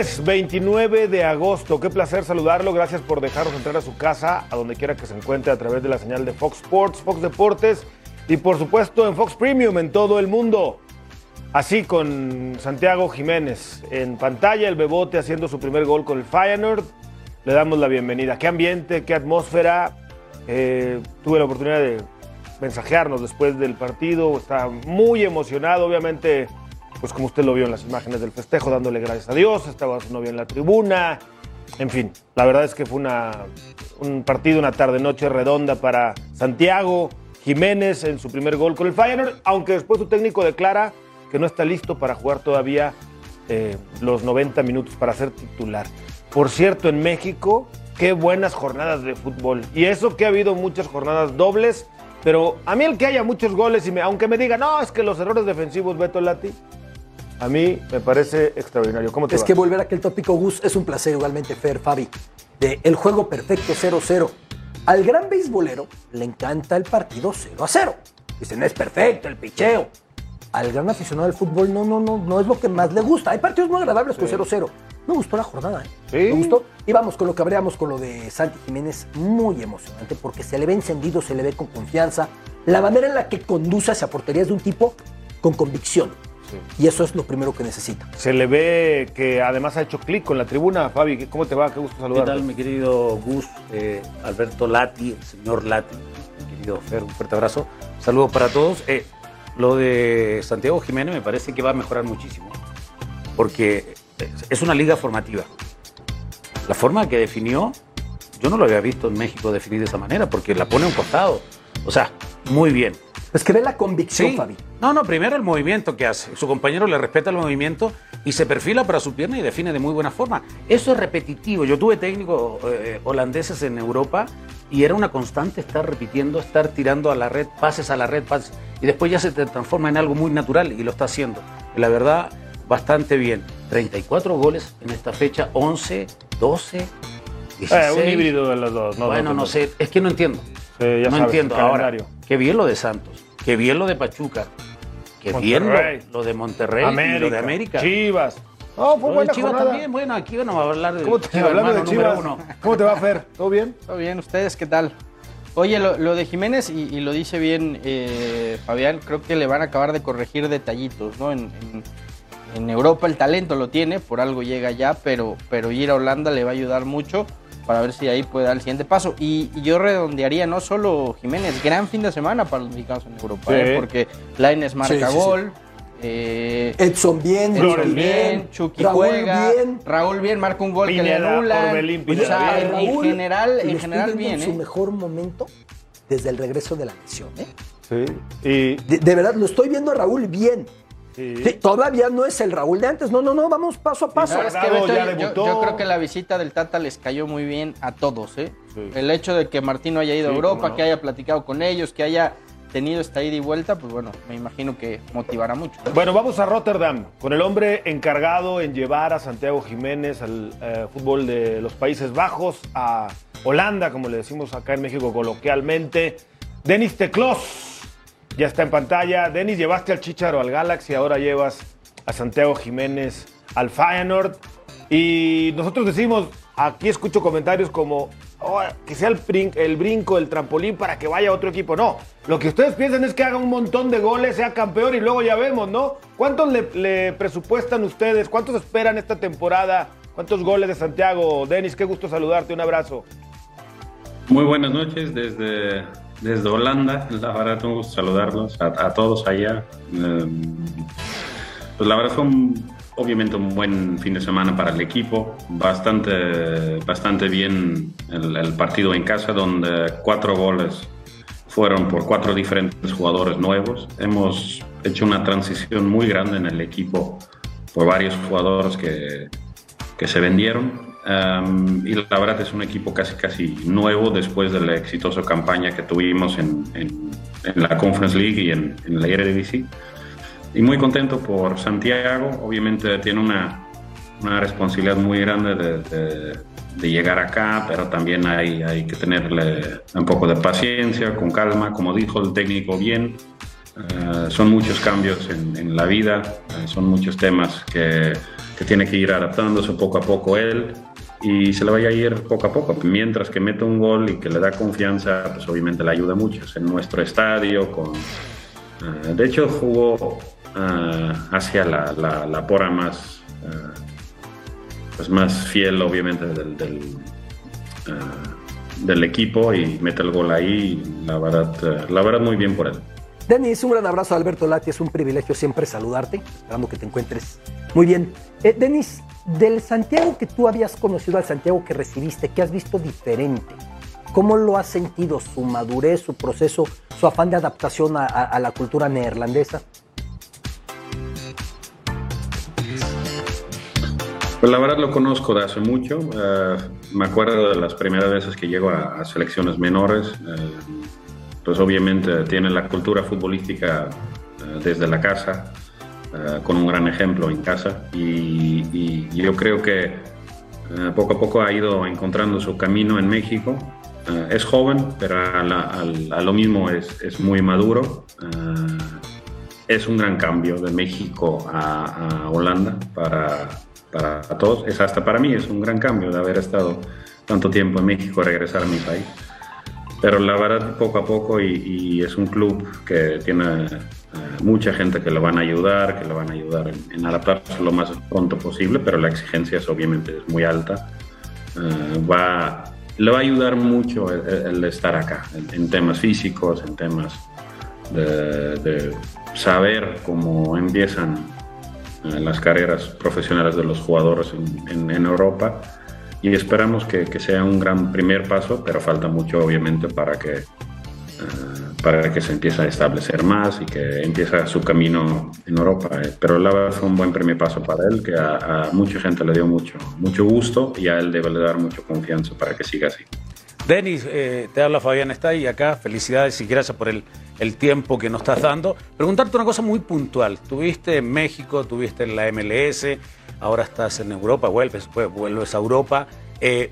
Lunes 29 de agosto, qué placer saludarlo, gracias por dejarnos entrar a su casa, a donde quiera que se encuentre a través de la señal de Fox Sports, Fox Deportes y por supuesto en Fox Premium en todo el mundo. Así con Santiago Jiménez en pantalla, el Bebote haciendo su primer gol con el Feyenoord. Le damos la bienvenida. Qué ambiente, qué atmósfera. Eh, tuve la oportunidad de mensajearnos después del partido. Está muy emocionado, obviamente pues como usted lo vio en las imágenes del festejo, dándole gracias a Dios, estaba su novia en la tribuna, en fin, la verdad es que fue una, un partido, una tarde-noche redonda para Santiago Jiménez en su primer gol con el Feyenoord, aunque después su técnico declara que no está listo para jugar todavía eh, los 90 minutos para ser titular. Por cierto, en México, qué buenas jornadas de fútbol. Y eso que ha habido muchas jornadas dobles, pero a mí el que haya muchos goles, y aunque me diga, no, es que los errores defensivos, Beto Lati, a mí me parece extraordinario. ¿Cómo te es que volver a aquel tópico, Gus, es un placer igualmente, Fer, Fabi, de el juego perfecto 0-0. Al gran beisbolero le encanta el partido 0 0. Dice, no es perfecto el picheo. Al gran aficionado del fútbol, no, no, no, no es lo que más le gusta. Hay partidos muy agradables con 0-0. Me gustó la jornada, ¿eh? Sí. Me gustó. Y vamos con lo que habríamos con lo de Santi Jiménez, muy emocionante, porque se le ve encendido, se le ve con confianza. La manera en la que conduce hacia porterías de un tipo con convicción. Y eso es lo primero que necesita. Se le ve que además ha hecho clic con la tribuna. Fabi, ¿cómo te va? Qué gusto ¿Qué saludarte. tal, mi querido Gus, eh, Alberto Lati, el señor Lati, mi querido Fer, un fuerte abrazo. Saludos para todos. Eh, lo de Santiago Jiménez me parece que va a mejorar muchísimo, porque es una liga formativa. La forma que definió, yo no lo había visto en México definir de esa manera, porque la pone a un costado. O sea, muy bien. Es que ve la convicción, Sí. Fabi. No, no, primero el movimiento que hace. Su compañero le respeta el movimiento y se perfila para su pierna y define de muy buena forma. Eso es repetitivo. Yo tuve técnicos eh, holandeses en Europa y era una constante estar repitiendo, estar tirando a la red, pases a la red, pases. Y después ya se te transforma en algo muy natural y lo está haciendo. La verdad, bastante bien. 34 goles en esta fecha, 11, 12, 16. Eh, un híbrido de los dos. No, bueno, no sé, es que no entiendo. Sí, ya no sabes, entiendo. Ahora, qué bien lo de Santos, qué bien lo de Pachuca, qué bien lo, lo de Monterrey y lo de América. Chivas. No, fue Lo de buena Chivas jornada. también, bueno, aquí vamos a hablar de ¿Cómo te Chivas, hablando de hermano número Chivas? uno. ¿Cómo te va, Fer? ¿Todo bien? Todo bien, ¿ustedes qué tal? Oye, lo, lo de Jiménez, y, y lo dice bien eh, Fabián, creo que le van a acabar de corregir detallitos, ¿no? En, en- en Europa el talento lo tiene, por algo llega ya, pero, pero ir a Holanda le va a ayudar mucho para ver si ahí puede dar el siguiente paso. Y, y yo redondearía no solo Jiménez, gran fin de semana para los mexicanos en Europa, Sí. ¿eh? porque Laines marca Sí, sí, sí. gol. eh, Edson bien, Edson Chucky bien, Chucky Raúl juega, bien. Raúl bien, marca un gol que le. Orbelín, O sea, en, general, en general bien, en su ¿eh? mejor momento desde el regreso de la lesión. ¿eh? Sí. Y, De, de verdad, lo estoy viendo a Raúl bien. Sí. Sí, todavía no es el Raúl de antes. No, no, no, vamos paso a paso. ¿Sabes qué, Guardado Beto? ya Yo- creo que la visita del Tata les cayó muy bien a todos, ¿eh? Sí. El hecho de que Martino haya ido a Europa, no. que haya platicado con ellos, que haya tenido esta ida y vuelta, pues bueno, me imagino que motivará mucho. ¿no? Bueno, vamos a Rotterdam con el hombre encargado en llevar a Santiago Jiménez al eh, fútbol de los Países Bajos, a Holanda, como le decimos acá en México coloquialmente. Denis Teclos ya está en pantalla. Denis, llevaste al Chicharo al Galaxy, ahora llevas a Santiago Jiménez al Feyenoord. Y nosotros decimos, aquí escucho comentarios como "Oh, que sea el, brin- el brinco, el trampolín para que vaya a otro equipo. No, lo que ustedes piensan es que haga un montón de goles, sea campeón y luego ya vemos, ¿no? ¿Cuántos le, le presupuestan ustedes? ¿Cuántos esperan esta temporada? ¿Cuántos goles de Santiago? Denis, qué gusto saludarte, un abrazo. Muy buenas noches desde, desde Holanda. La verdad, un gusto saludarlos a, a todos allá. Eh, pues la verdad fue un- obviamente un buen fin de semana para el equipo. Bastante, bastante bien el, el partido en casa, donde cuatro goles fueron por cuatro diferentes jugadores nuevos. Hemos hecho una transición muy grande en el equipo por varios jugadores que, que se vendieron. Um, y la verdad es un equipo casi casi nuevo después de la exitosa campaña que tuvimos en, en- en la Conference League y en, en la Eredivisie. Y muy contento por Santiago. Obviamente tiene una, una responsabilidad muy grande de, de- de llegar acá, pero también hay, hay que tenerle un poco de paciencia, con calma, como dijo el técnico bien. Eh, son muchos cambios en, la vida, eh, son muchos temas que, que, tiene que ir adaptándose poco a poco él y se le vaya a ir poco a poco. Mientras que mete un gol y que le da confianza, pues obviamente le ayuda mucho. Es en nuestro estadio, con, eh, de hecho jugó hacia la, la, la, pora más, pues más fiel obviamente del, del, del, equipo y mete el gol ahí. La verdad, la verdad muy bien por él. Denis, un gran abrazo Alberto Lati, es un privilegio siempre saludarte, esperando que te encuentres muy bien. Eh, Denis, del Santiago que tú habías conocido al Santiago que recibiste, ¿qué has visto diferente? ¿Cómo lo has sentido, su madurez, su proceso, su afán de adaptación a, la cultura neerlandesa? Pues la verdad lo conozco de hace mucho. Eh, me acuerdo de las primeras veces que llego a, selecciones menores. Eh, pues obviamente tiene la cultura futbolística eh, desde la casa, eh, con un gran ejemplo en casa y, yo creo que eh, poco a poco ha ido encontrando su camino en México. es joven, pero a, lo mismo es, muy maduro. es un gran cambio de México a, a Holanda para, para todos. Es hasta para mí es un gran cambio de haber estado tanto tiempo en México, regresar a mi país pero la verdad poco a poco y, es un club que tiene eh, mucha gente que le van a ayudar, que le van a ayudar en, adaptarse lo más pronto posible, pero la exigencia es obviamente es muy alta. Eh, va, le va a ayudar mucho el, estar acá, en, temas físicos, en temas de, saber cómo empiezan eh, las carreras profesionales de los jugadores en, en Europa y esperamos que, que, sea un gran primer paso, pero falta mucho obviamente para que, eh, para que se empiece a establecer más y que empiece su camino en Europa. Eh. Pero la verdad fue un buen primer paso para él, que a, mucha gente le dio mucho, mucho gusto y a él debe dar mucha confianza para que siga así. Denis, eh, te habla Fabián está y acá. Felicidades y gracias por el, el tiempo que nos estás dando. Preguntarte una cosa muy puntual. Tuviste en México, tuviste en la MLS, ahora estás en Europa, vuelves, pues, vuelves a Europa. Eh,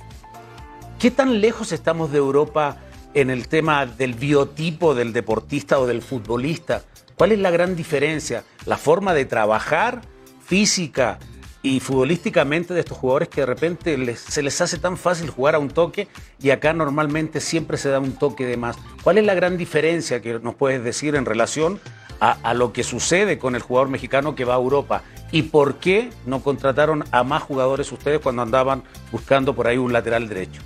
¿Qué tan lejos estamos de Europa en el tema del biotipo del deportista o del futbolista? ¿Cuál es la gran diferencia? ¿La forma de trabajar física y futbolísticamente de estos jugadores que de repente se les hace tan fácil jugar a un toque y acá normalmente siempre se da un toque de más? ¿Cuál es la gran diferencia que nos puedes decir en relación a, lo que sucede con el jugador mexicano que va a Europa. ¿Y por qué no contrataron a más jugadores ustedes cuando andaban buscando por ahí un lateral derecho?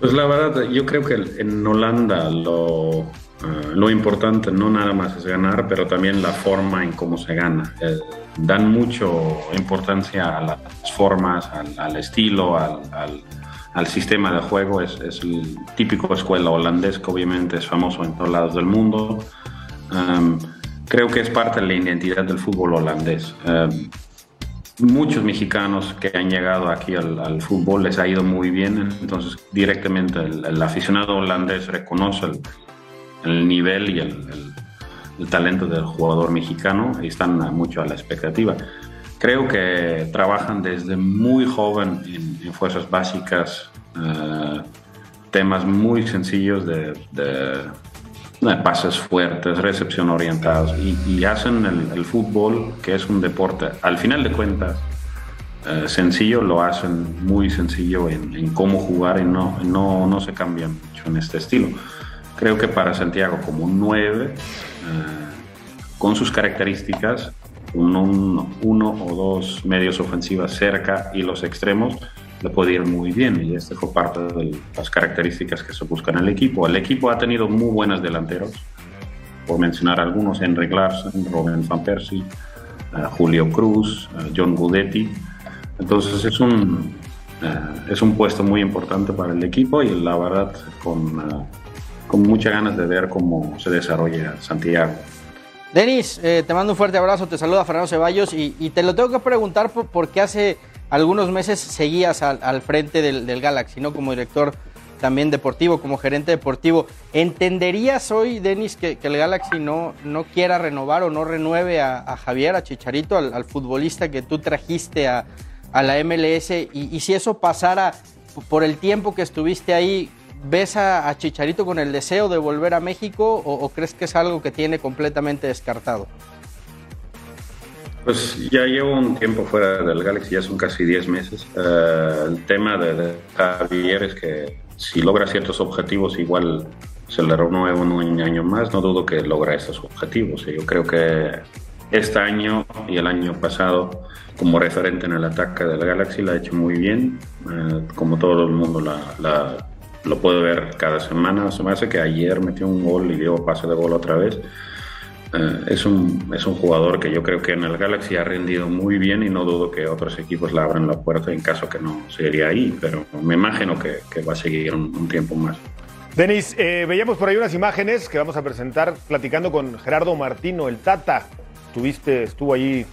Pues la verdad, yo creo que en Holanda lo, eh, lo importante no nada más es ganar, pero también la forma en cómo se gana. Eh, dan mucho importancia a las formas, al, estilo, al, al, sistema de juego. Es, es el típico escuela holandés que obviamente es famoso en todos lados del mundo creo que es parte de la identidad del fútbol holandés. muchos mexicanos que han llegado aquí al, fútbol les ha ido muy bien, entonces directamente el, aficionado holandés reconoce el, nivel y el, talento del jugador mexicano y están mucho a la expectativa. Creo que trabajan desde muy joven en, fuerzas básicas, eh, temas muy sencillos de pases fuertes, recepción orientados y, hacen el, fútbol, que es un deporte, al final de cuentas, eh, sencillo, lo hacen muy sencillo en, cómo jugar y no, no, no, se cambian mucho en este estilo. Creo que para Santiago como un 9, eh, con sus características, uno, uno o dos medios ofensivas cerca y los extremos, le puede ir muy bien y este fue parte de las características que se buscan en el equipo. El equipo ha tenido muy buenos delanteros, por mencionar algunos, Henrik Larsen, Robin van Persie, eh, Julio Cruz, eh, John Gudetti. Entonces es un, eh, es un puesto muy importante para el equipo y la verdad con, con muchas ganas de ver cómo se desarrolla Santiago. Denis, te mando un fuerte abrazo, te saluda Fernando Ceballos y, y te lo tengo que preguntar porque hace algunos meses seguías al, frente del, Galaxy, ¿no? Como director también deportivo, como gerente deportivo. ¿Entenderías hoy, Denis, que, el Galaxy no, no quiera renovar o no renueve a, Javier, a Chicharito, al, futbolista que tú trajiste a, la MLS? Y, si eso pasara por el tiempo que estuviste ahí, ¿ves a, Chicharito con el deseo de volver a México o, crees que es algo que tiene completamente descartado? Pues ya llevo un tiempo fuera del Galaxy, ya son casi 10 meses. Eh, el tema de, Javier es que si logra ciertos objetivos, igual se le renueva un año más. No dudo que logra esos objetivos. Yo creo que este año y el año pasado como referente en el ataque del Galaxy la ha hecho muy bien, eh, como todo el mundo lo puede ver cada semana. Se me hace que ayer metió un gol y dio pase de gol otra vez. Eh, es, un, es un jugador que yo creo que en el Galaxy ha rendido muy bien y no dudo que otros equipos le abran la puerta en caso que no seguiría ahí, pero me imagino que, va a seguir un, tiempo más. Denis, eh, veíamos por ahí unas imágenes que vamos a presentar platicando con Gerardo Martino, el Tata. Tuviste, estuvo ahí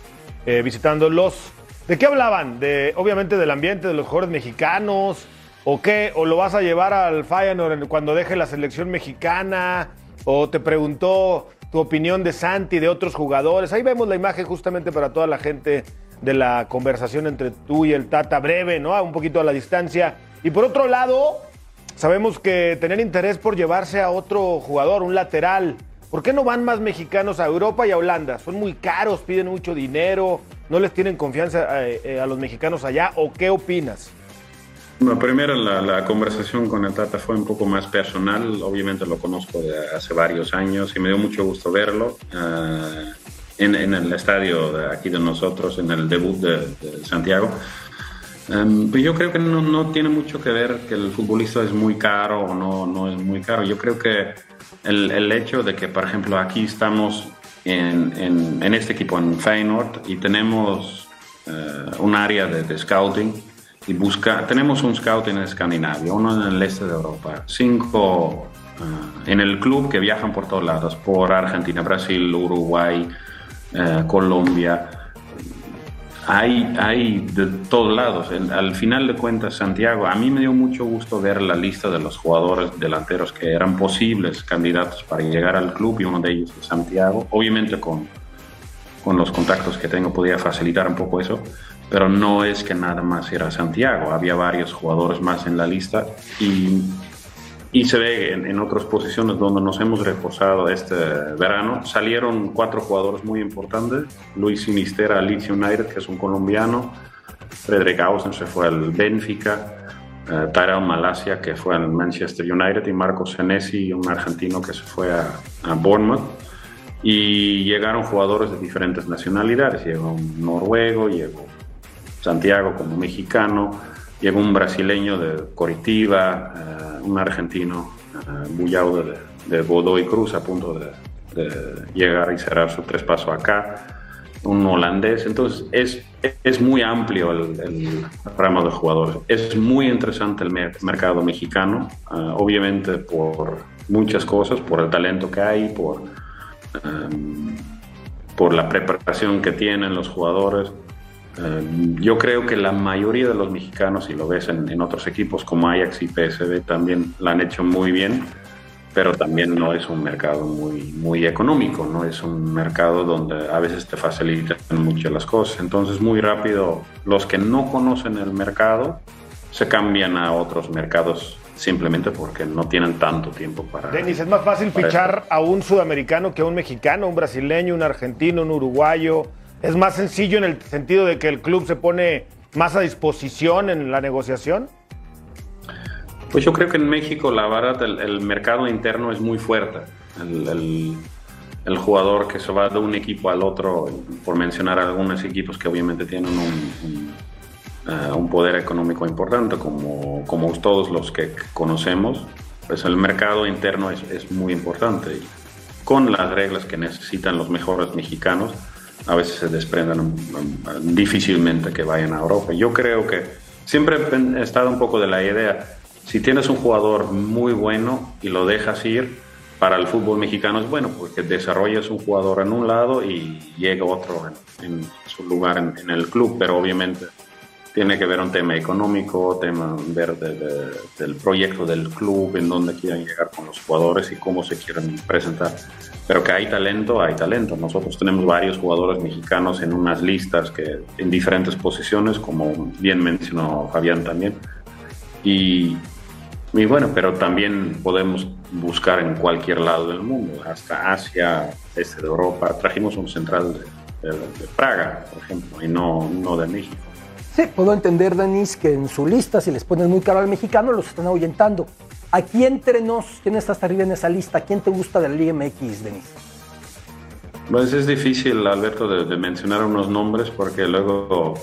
eh, visitándolos. ¿De qué hablaban? De, obviamente del ambiente de los jugadores mexicanos, o qué, o lo vas a llevar al Feyenoord cuando deje la selección mexicana, o te preguntó tu opinión de Santi, de otros jugadores. Ahí vemos la imagen justamente para toda la gente de la conversación entre tú y el Tata, breve, ¿no? Un poquito a la distancia. Y por otro lado, sabemos que tener interés por llevarse a otro jugador, un lateral, ¿Por qué no van más mexicanos a Europa y a Holanda? Son muy caros, piden mucho dinero, no les tienen confianza eh, eh, a, los mexicanos allá, ¿o qué opinas? Bueno, primero la, conversación con el Tata fue un poco más personal, obviamente lo conozco de hace varios años y me dio mucho gusto verlo eh, en, el estadio de aquí de nosotros, en el debut de, Santiago. Um, yo creo que no, no, tiene mucho que ver que el futbolista es muy caro o no, no es muy caro. Yo creo que el, el, hecho de que, por ejemplo, aquí estamos en, en, este equipo, en Feyenoord, y tenemos eh, un área de, scouting y busca, tenemos un scout en Escandinavia, uno en el este de Europa, cinco eh, en el club que viajan por todos lados, por Argentina, Brasil, Uruguay, eh, Colombia hay, hay de todos lados. Al final de cuentas, Santiago, a mí me dio mucho gusto ver la lista de los jugadores delanteros que eran posibles candidatos para llegar al club y uno de ellos es Santiago. Obviamente con, con los contactos que tengo podía facilitar un poco eso, pero no es que nada más era Santiago. Había varios jugadores más en la lista y y se ve en, otras posiciones donde nos hemos reforzado este verano. Salieron cuatro jugadores muy importantes. Luis Sinistera al Leeds United, que es un colombiano. Frederick Ausen se fue al Benfica. Uh, Tyrell Malasia, que fue al Manchester United. Y Marcos Senesi, un argentino que se fue a, a Bournemouth. Y llegaron jugadores de diferentes nacionalidades. Llegó un noruego, llegó Santiago como mexicano Llegó un brasileño de Coritiba, eh, un argentino, uh, de, de, Godoy Cruz, a punto de, llegar y cerrar su tres pasos acá, un holandés. Entonces, es, es muy amplio el, ramo de jugadores. Es muy interesante el mercado mexicano, eh, obviamente por muchas cosas, por el talento que hay, por, por la preparación que tienen los jugadores eh, yo creo que la mayoría de los mexicanos, si lo ves en, otros equipos como Ajax y PSV, también la han hecho muy bien, pero también no es un mercado muy, muy económico, no es un mercado donde a veces te facilitan mucho las cosas. Entonces, muy rápido, los que no conocen el mercado se cambian a otros mercados simplemente porque no tienen tanto tiempo para. Denis, es más fácil fichar a un sudamericano que a un mexicano, un brasileño, un argentino, un uruguayo ¿Es más sencillo en el sentido de que el club se pone más a disposición en la negociación? Pues yo creo que en México, la verdad, el, mercado interno es muy fuerte. El, jugador que se va de un equipo al otro, por mencionar algunos equipos que obviamente tienen un, un, eh, poder económico importante, como, como todos los que conocemos, pues el mercado interno es, es muy importante. Y con las reglas que necesitan los mejores mexicanos, a veces se desprenden difícilmente que vayan a Europa. Yo creo que siempre he estado un poco de la idea, si tienes un jugador muy bueno y lo dejas ir, para el fútbol mexicano es bueno, porque desarrollas un jugador en un lado y llega otro en, su lugar en, el club, pero obviamente tiene que ver un tema económico, tema ver del proyecto del club, en dónde quieren llegar con los jugadores y cómo se quieren presentar. Pero que hay talento, hay talento. Nosotros tenemos varios jugadores mexicanos en unas listas que en diferentes posiciones, como bien mencionó Fabián también. Y, Y bueno, pero también podemos buscar en cualquier lado del mundo, hasta Asia, este de Europa. Trajimos un central de, de, de Praga, por ejemplo, y no, no de México. Sí, puedo entender, Denis, que en su lista, si les ponen muy caro al mexicano, los están ahuyentando. Aquí entre nos, ¿quién está hasta arriba en esa lista? ¿Quién te gusta de la Liga MX, Denis? Pues es difícil, Alberto, de, de mencionar unos nombres porque luego...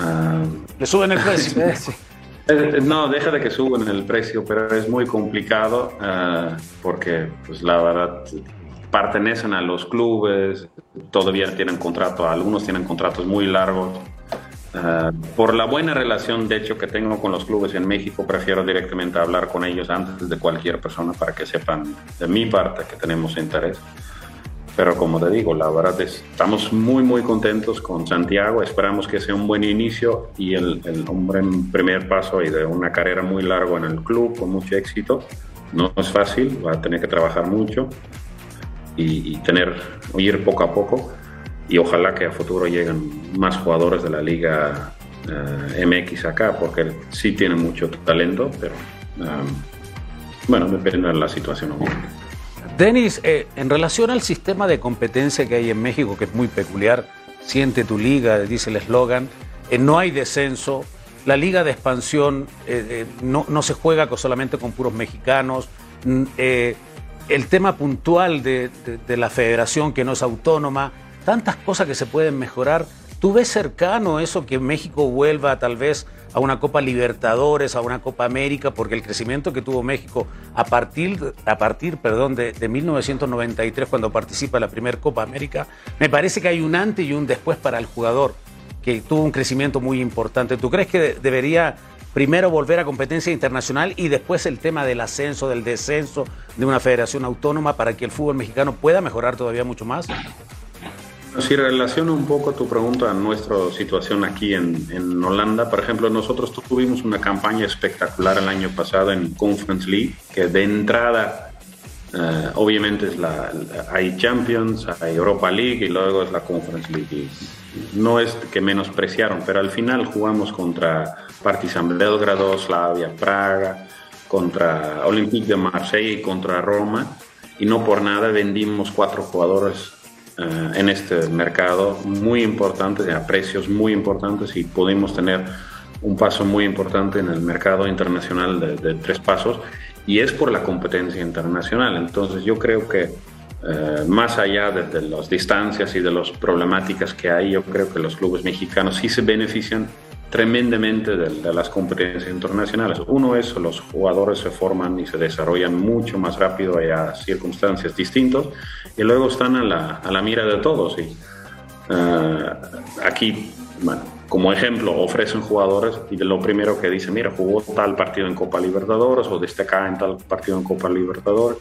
ah, Le suben el precio. Eh, sí. Eh, No, deja de que suban el precio, pero es muy complicado eh, porque, pues la verdad, pertenecen a los clubes, todavía tienen contrato, algunos tienen contratos muy largos. Eh, por la buena relación, de hecho, que tengo con los clubes en México, prefiero directamente hablar con ellos antes de cualquier persona para que sepan de mi parte que tenemos interés. Pero como te digo, la verdad es, estamos muy, muy contentos con Santiago. Esperamos que sea un buen inicio y el, el hombre en primer paso y de una carrera muy larga en el club con mucho éxito. No es fácil, va a tener que trabajar mucho y, y tener, ir poco a poco. Y ojalá que a futuro lleguen más jugadores de la Liga eh, MX acá, porque sí tiene mucho talento, pero um, bueno, depende de la situación. Denis, eh, en relación al sistema de competencia que hay en México, que es muy peculiar, siente tu liga, dice el eslogan, eh, no hay descenso, la liga de expansión no, no se juega solamente con puros mexicanos, mm, el tema puntual de, de- de la federación que no es autónoma, tantas cosas que se pueden mejorar. ¿Tú ves cercano eso que México vuelva tal vez a una Copa Libertadores, a una Copa América? Porque el crecimiento que tuvo México a partir, a partir perdón, de, de 1993, cuando participa en la primera Copa América, me parece que hay un antes y un después para el jugador, que tuvo un crecimiento muy importante. ¿Tú crees que de- debería primero volver a competencia internacional y después el tema del ascenso, del descenso de una federación autónoma para que el fútbol mexicano pueda mejorar todavía mucho más? Si relaciona un poco tu pregunta a nuestra situación aquí en, en Holanda, por ejemplo, nosotros tuvimos una campaña espectacular el año pasado en Conference League, que de entrada, eh, obviamente, es la, hay Champions, hay Europa League y luego es la Conference League. No es que menospreciaron, pero al final jugamos contra Partizan Belgrado, Slavia, Praga, contra Olympique de Marseille y contra Roma. Y no por nada vendimos cuatro jugadores eh, en este mercado muy importantes, a precios muy importantes y pudimos tener un paso muy importante en el mercado internacional de, de tres pasos y es por la competencia internacional. Entonces yo creo que eh, más allá de, de las distancias y de las problemáticas que hay, yo creo que los clubes mexicanos sí se benefician tremendamente de, las competencias internacionales. Uno es los jugadores se forman y se desarrollan mucho más rápido y a circunstancias distintas y luego están a la, a la mira de todos. Y, eh, aquí, bueno, como ejemplo, ofrecen jugadores y de lo primero que dicen, mira, jugó tal partido en Copa Libertadores o destaca en tal partido en Copa Libertadores.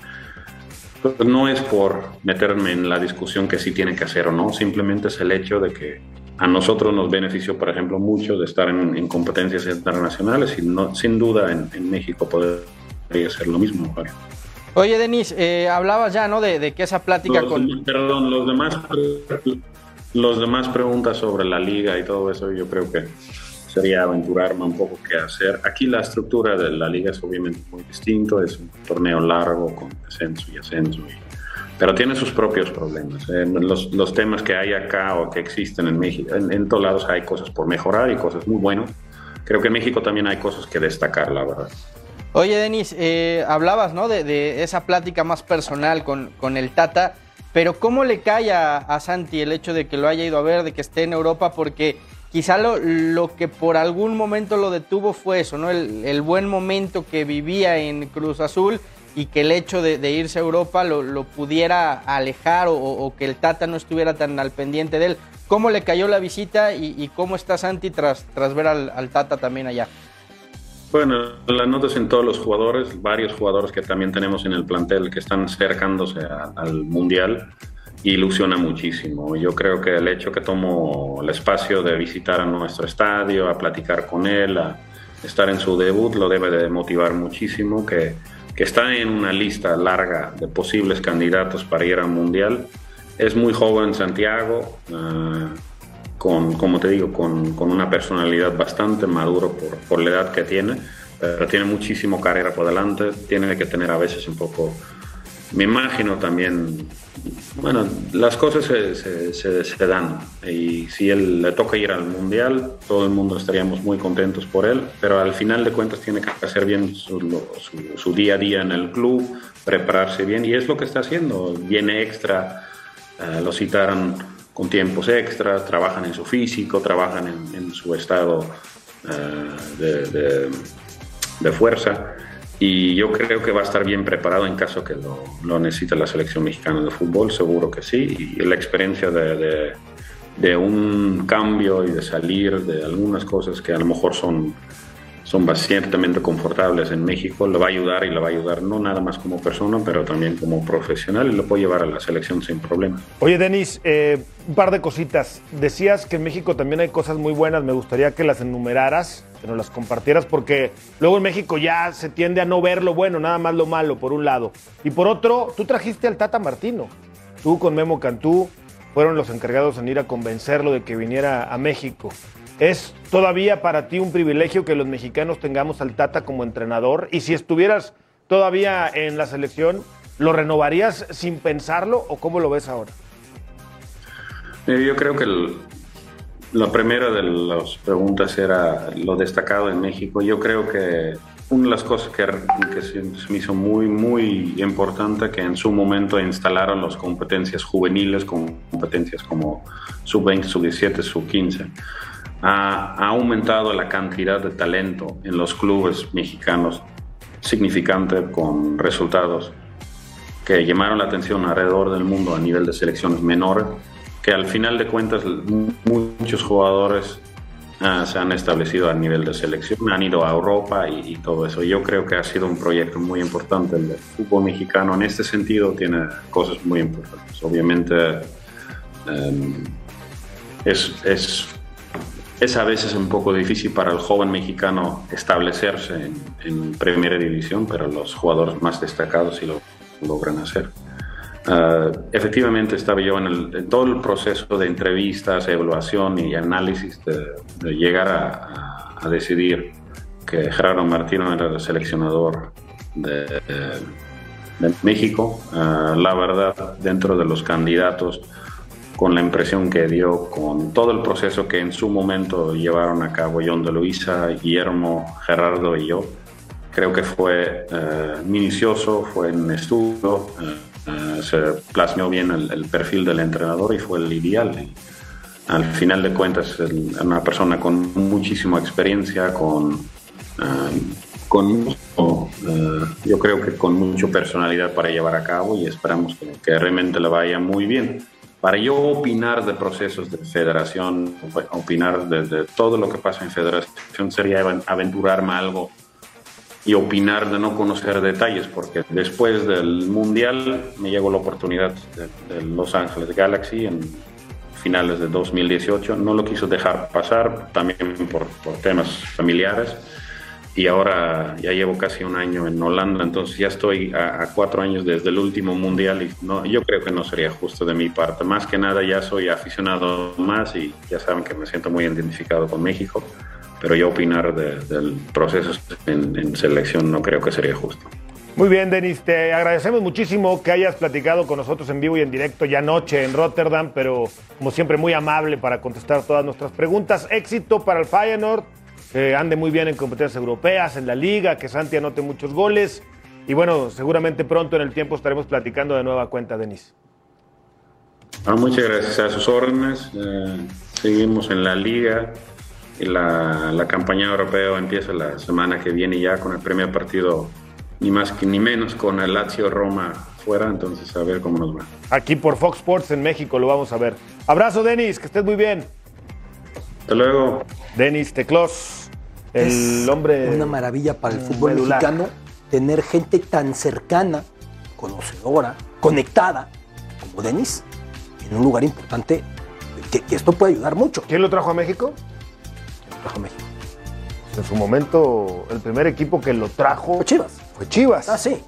Pues no es por meterme en la discusión que sí tiene que hacer o no, simplemente es el hecho de que a nosotros nos benefició, por ejemplo, mucho de estar en, en competencias internacionales y no, sin duda en, en México podría ser lo mismo. Mario. Oye, Denis, eh, hablabas ya, ¿no? De, de que esa plática Los, con... Perdón, los demás, los demás preguntas sobre la liga y todo eso, yo creo que sería aventurarme un poco qué hacer. Aquí la estructura de la liga es obviamente muy distinto, es un torneo largo con descenso y ascenso, y- pero tiene sus propios problemas. Eh, los, los temas que hay acá o que existen en México, en, en todos lados hay cosas por mejorar y cosas muy buenas. Creo que en México también hay cosas que destacar, la verdad. Oye, Denis, eh, hablabas, ¿no? De, de esa plática más personal con, con el Tata, pero ¿cómo le cae a, a Santi el hecho de que lo haya ido a ver, de que esté en Europa? Porque quizá lo, lo que por algún momento lo detuvo fue eso, ¿no? El, el buen momento que vivía en Cruz Azul y que el hecho de, de irse a Europa lo, lo pudiera alejar o, o que el Tata no estuviera tan al pendiente de él. ¿Cómo le cayó la visita y, y cómo está Santi tras, tras ver al, al Tata también allá? Bueno, las notas en todos los jugadores, varios jugadores que también tenemos en el plantel que están acercándose a- al Mundial, ilusiona muchísimo. Yo creo que el hecho que tomó el espacio de visitar a nuestro estadio, a platicar con él, a estar en su debut, lo debe de motivar muchísimo, que, que está en una lista larga de posibles candidatos para ir al Mundial. Es muy joven Santiago, ah, con, como te digo, con, con una personalidad bastante maduro por, por la edad que tiene. pero tiene muchísimo carrera por delante, tiene que tener a veces un poco, me imagino también, bueno, las cosas se, se, dan. Y si él le toca ir al Mundial, todo el mundo estaríamos muy contentos por él, pero al final de cuentas tiene que hacer bien su, su, día a día en el club, prepararse bien y es lo que está haciendo, viene extra, eh, lo citaron con tiempos extras, trabajan en su físico, trabajan en, su estado de de fuerza y yo creo que va a estar bien preparado en caso que lo, lo necesite la selección mexicana de fútbol, seguro que sí, y la experiencia de, de, un cambio y de salir de algunas cosas que a lo mejor son son bastante confortables en México, le va a ayudar y le va a ayudar no nada más como persona, pero también como profesional y lo puede llevar a la selección sin problema. Oye, Denis, eh, un par de cositas. Decías que en México también hay cosas muy buenas, me gustaría que las enumeraras, que nos las compartieras, porque luego en México ya se tiende a no ver lo bueno, nada más lo malo, por un lado. Y por otro, tú trajiste al Tata Martino, tú con Memo Cantú, fueron los encargados en ir a convencerlo de que viniera a México. ¿Es todavía para ti un privilegio que los mexicanos tengamos al Tata como entrenador? Y si estuvieras todavía en la selección, ¿lo renovarías sin pensarlo o cómo lo ves ahora? Eh, yo creo que el, la primera de las preguntas era lo destacado en México. Yo creo que una de las cosas que, que se me hizo muy, muy importante que en su momento instalaron las competencias juveniles con competencias como sub-20, sub-17, sub-15 ha, ha, aumentado la cantidad de talento en los clubes mexicanos significante con resultados que llamaron la atención alrededor del mundo a nivel de selecciones menores, que al final de cuentas muchos jugadores uh, se han establecido a nivel de selección, han ido a Europa y, todo eso. Yo creo que ha sido un proyecto muy importante. El fútbol mexicano en este sentido tiene cosas muy importantes. Obviamente es, es es a veces un poco difícil para el joven mexicano establecerse en, en primera división, pero los jugadores más destacados sí lo logran hacer. Uh, efectivamente estaba yo en, el, en, todo el proceso de entrevistas, evaluación y análisis de, de llegar a, a, decidir que Gerardo Martino era el seleccionador de, de, México. Uh, la verdad, dentro de los candidatos, con la impresión que dio, con todo el proceso que en su momento llevaron a cabo John de Luisa, Guillermo, Gerardo y yo. Creo que fue eh, minucioso, fue en estudio, eh, eh, se plasmó bien el, el, perfil del entrenador y fue el ideal. Al final de cuentas, el, una persona con muchísima experiencia, con, con yo creo que con mucha personalidad para llevar a cabo y esperamos que, que realmente le vaya muy bien para yo opinar de procesos de federación, opinar de, de, todo lo que pasa en federación sería aventurarme a algo y opinar de no conocer detalles, porque después del Mundial me llegó la oportunidad de, de Los Ángeles Galaxy en finales de 2018, no lo quiso dejar pasar, también por, por temas familiares. Y ahora ya llevo casi un año en Holanda, entonces ya estoy a, a, cuatro años desde el último mundial y no, yo creo que no sería justo de mi parte. Más que nada ya soy aficionado más y ya saben que me siento muy identificado con México, pero yo opinar de, del proceso en, en, selección no creo que sería justo. Muy bien, Denis, te agradecemos muchísimo que hayas platicado con nosotros en vivo y en directo ya anoche en Rotterdam, pero como siempre muy amable para contestar todas nuestras preguntas. Éxito para el Feyenoord que ande muy bien en competencias europeas, en la liga, que Santi anote muchos goles. Y bueno, seguramente pronto en el tiempo estaremos platicando de nueva cuenta, Denis. Ah, muchas gracias a sus órdenes. Eh, seguimos en la liga la, la, campaña europea empieza la semana que viene ya con el primer partido, ni más que, ni menos con el Lazio Roma fuera, entonces a ver cómo nos va. Aquí por Fox Sports en México lo vamos a ver. Abrazo, Denis, que estés muy bien. Hasta luego. Denis Teclos, el es hombre. Una maravilla para el fútbol medular. mexicano tener gente tan cercana, conocedora, conectada, como Denis, en un lugar importante, que, que, esto puede ayudar mucho. ¿Quién lo trajo a México? En su momento, el primer equipo que lo trajo fue Chivas. Fue Chivas. Ah, sí.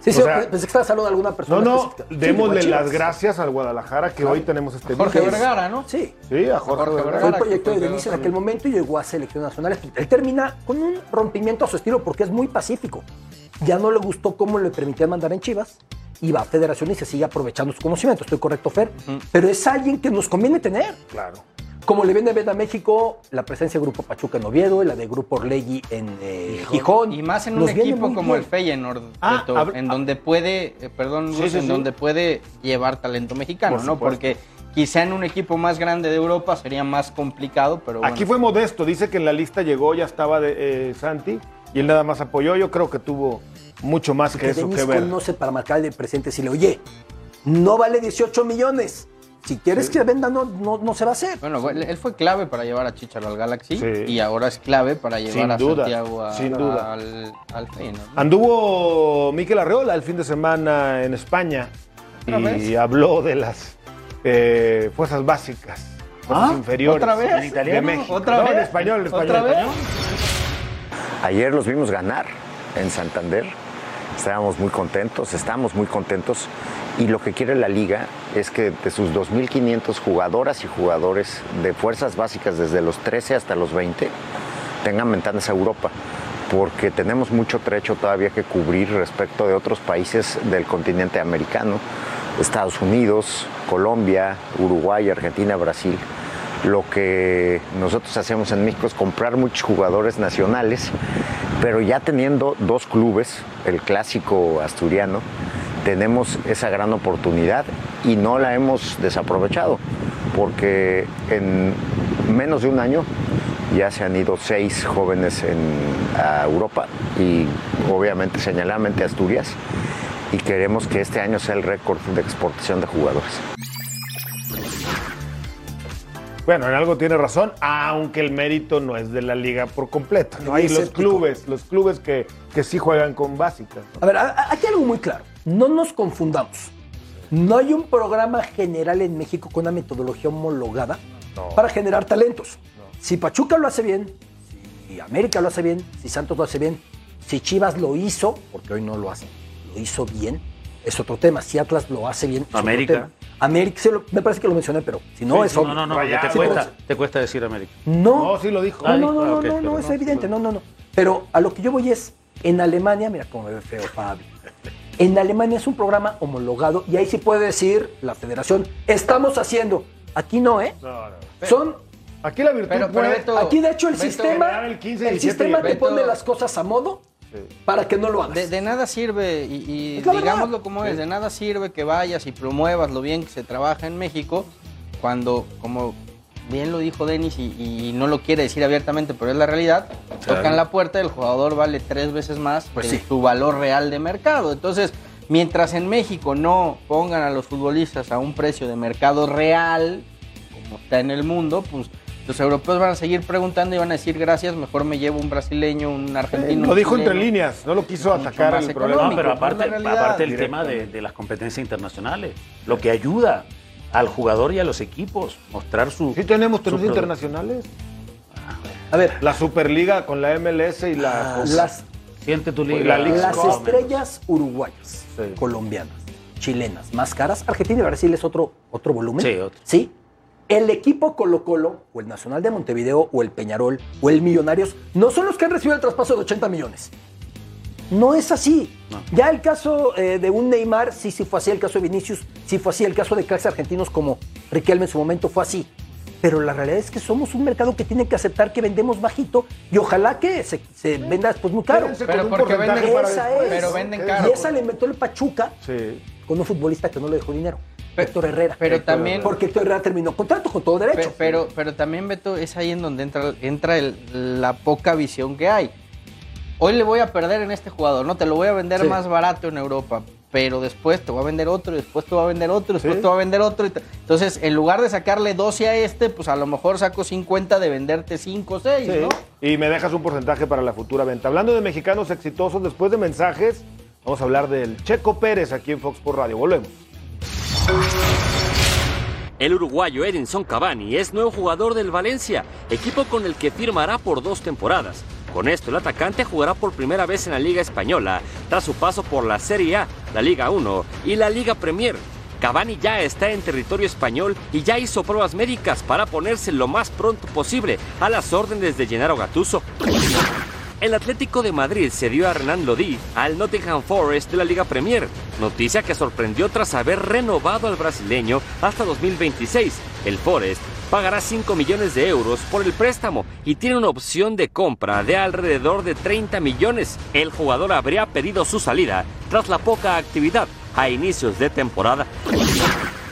Sí, sí, O sea, pensé que estaba hablando de alguna persona. No, no, específica. Démosle las gracias al Guadalajara que hoy tenemos este Jorge. Vergara, ¿no? Sí. Sí, a Jorge, Jorge Vergara. Fue el Vergara, proyecto de Denise en aquel momento y llegó a selección nacional. Él termina con un rompimiento a su estilo porque es muy pacífico. Ya no le gustó cómo le permitía mandar en Chivas y va a Federación y se sigue aprovechando su conocimiento. Estoy correcto, Fer. Pero es alguien que nos conviene tener. Claro. Como le viene bien a México la presencia de Grupo Pachuca en Oviedo y la de Grupo Orlegui en eh, Gijón. Y más en un equipo como bien. el Feyenoord, Ah, Beto, en donde puede, eh, perdón, Sí, en sí. donde puede llevar talento mexicano, Por ¿no? supuesto. Porque quizá en un equipo más grande de Europa sería más complicado, pero bueno. Aquí fue modesto, dice que en la lista llegó, ya estaba de, eh, Santi, y él nada más apoyó. Yo creo que tuvo mucho más que Que eso Denis que ver. conoce para marcar al presidente y decirle, oye, no vale 18 millones. Si quieres que venda, no, no, no se va a hacer. Bueno, él él fue clave para llevar a Chicharo al Galaxy Sí. y ahora es clave para llevar Sin a duda, Santiago a- sin duda. al, al Feyenoord. ¿no? Anduvo Miquel Arreola el fin de semana en España ¿Otra y vez? habló de las eh, fuerzas básicas, fuerzas Ah, inferiores. ¿otra vez? En italiano. De México. ¿Otra No, vez? en español, en español. ¿Otra vez? Ayer los vimos ganar en Santander. Estábamos muy contentos, estamos muy contentos. Y lo que quiere la liga es que de sus 2.500 jugadoras y jugadores de fuerzas básicas desde los 13 hasta los 20 tengan ventanas a Europa. Porque tenemos mucho trecho todavía que cubrir respecto de otros países del continente americano. Estados Unidos, Colombia, Uruguay, Argentina, Brasil. Lo que nosotros hacemos en México es comprar muchos jugadores nacionales, pero ya teniendo dos clubes, el clásico asturiano, tenemos esa gran oportunidad y no la hemos desaprovechado, porque en menos de un año ya se han ido seis jóvenes en, a Europa y obviamente señaladamente a Asturias y queremos que este año sea el récord de exportación de jugadores. Bueno, en algo tiene razón, aunque el mérito no es de la liga por completo. ¿no? Hay los escéptico. clubes, los clubes que, que sí juegan con básicas. ¿no? A ver, aquí hay algo muy claro. No nos confundamos. No hay un programa general en México con una metodología homologada para generar talentos. Si Pachuca lo hace bien, si América lo hace bien, si Santos lo hace bien, si Chivas lo hizo, porque hoy no lo hace, lo hizo bien, es otro tema. Si Atlas lo hace bien, es otro América. tema. América, me parece que lo mencioné, pero si no, Sí, es. No, no, no, te cuesta, pero- te cuesta decir América. No, No, sí lo dijo. no, no, no, Ah, no, no, no, es evidente, no. no, no. Pero a lo que yo voy es, en Alemania, mira cómo me ve feo Fabio. En Alemania es un programa homologado y ahí sí puede decir la federación, estamos haciendo. Aquí no, ¿eh? No, no. Son, Aquí la virtud Pero- pero Beto- aquí de hecho el Beto, sistema, el 15 y el 17 sistema te pone las cosas a modo para que no lo hagas. De, de nada sirve, y, verdad. digámoslo como es, de nada sirve que vayas y promuevas lo bien que se trabaja en México, cuando, como bien lo dijo Denis, y, y no lo quiere decir abiertamente, pero es la realidad, tocan la puerta, el jugador vale tres veces más Pues que sí. su valor real de mercado. Entonces, mientras en México no pongan a los futbolistas a un precio de mercado real, como está en el mundo, pues los europeos van a seguir preguntando y van a decir gracias, mejor me llevo un brasileño, un argentino. Lo un dijo entre chileno". líneas, no lo quiso atacar el problema. No, pero aparte, la realidad. aparte el tema de, de las competencias internacionales, lo que ayuda al jugador y a los equipos, mostrar su... Sí tenemos torneos internacionales. A ver, La Superliga con la MLS y la... Ah, las, Siente tu La liga. las estrellas uruguayas, Sí. colombianas, chilenas, más caras, Argentina y Brasil es otro, otro volumen. Sí, otro. Sí. El equipo Colo Colo, o el Nacional de Montevideo, o el Peñarol, o el Millonarios, no son los que han recibido el traspaso de 80 millones. No es así. No. Ya el caso eh, de un Neymar, sí, sí fue así. El caso de Vinicius, sí fue así. El caso de cracks argentinos como Riquelme en su momento fue así. Pero la realidad es que somos un mercado que tiene que aceptar que vendemos bajito y ojalá que se, se venda después muy caro. Pero porque venden- para Esa es. Pero venden caro. Y esa le inventó el Pachuca Sí. con un futbolista que no le dejó dinero. Héctor Herrera. Pero Héctor también... Herrera. Porque Héctor Herrera terminó contrato con todo derecho. Pero, pero también, Beto, es ahí en donde entra, entra el- la poca visión que hay. Hoy le voy a perder en este jugador, ¿no? Te lo voy a vender Sí. más barato en Europa, pero después te voy a vender otro, después te voy a vender otro, después Sí. te voy a vender otro. Entonces, en lugar de sacarle 12 a este, pues a lo mejor saco 50 de venderte 5 o 6, Sí. ¿no? Y me dejas un porcentaje para la futura venta. Hablando de mexicanos exitosos, después de mensajes, vamos a hablar del Checo Pérez aquí en Fox por Radio. Volvemos. El uruguayo Edinson Cavani es nuevo jugador del Valencia, equipo con el que firmará por dos temporadas. Con esto, el atacante jugará por primera vez en la Liga Española, tras su paso por la Serie A, la Liga 1 y la Liga Premier. Cavani ya está en territorio español y ya hizo pruebas médicas para ponerse lo más pronto posible a las órdenes de Gennaro Gattuso. El Atlético de Madrid cedió a Renan Lodi al Nottingham Forest de la Liga Premier, noticia que sorprendió tras haber renovado al brasileño hasta 2026. El Forest pagará 5 millones de euros por el préstamo y tiene una opción de compra de alrededor de 30 millones. El jugador habría pedido su salida tras la poca actividad a inicios de temporada.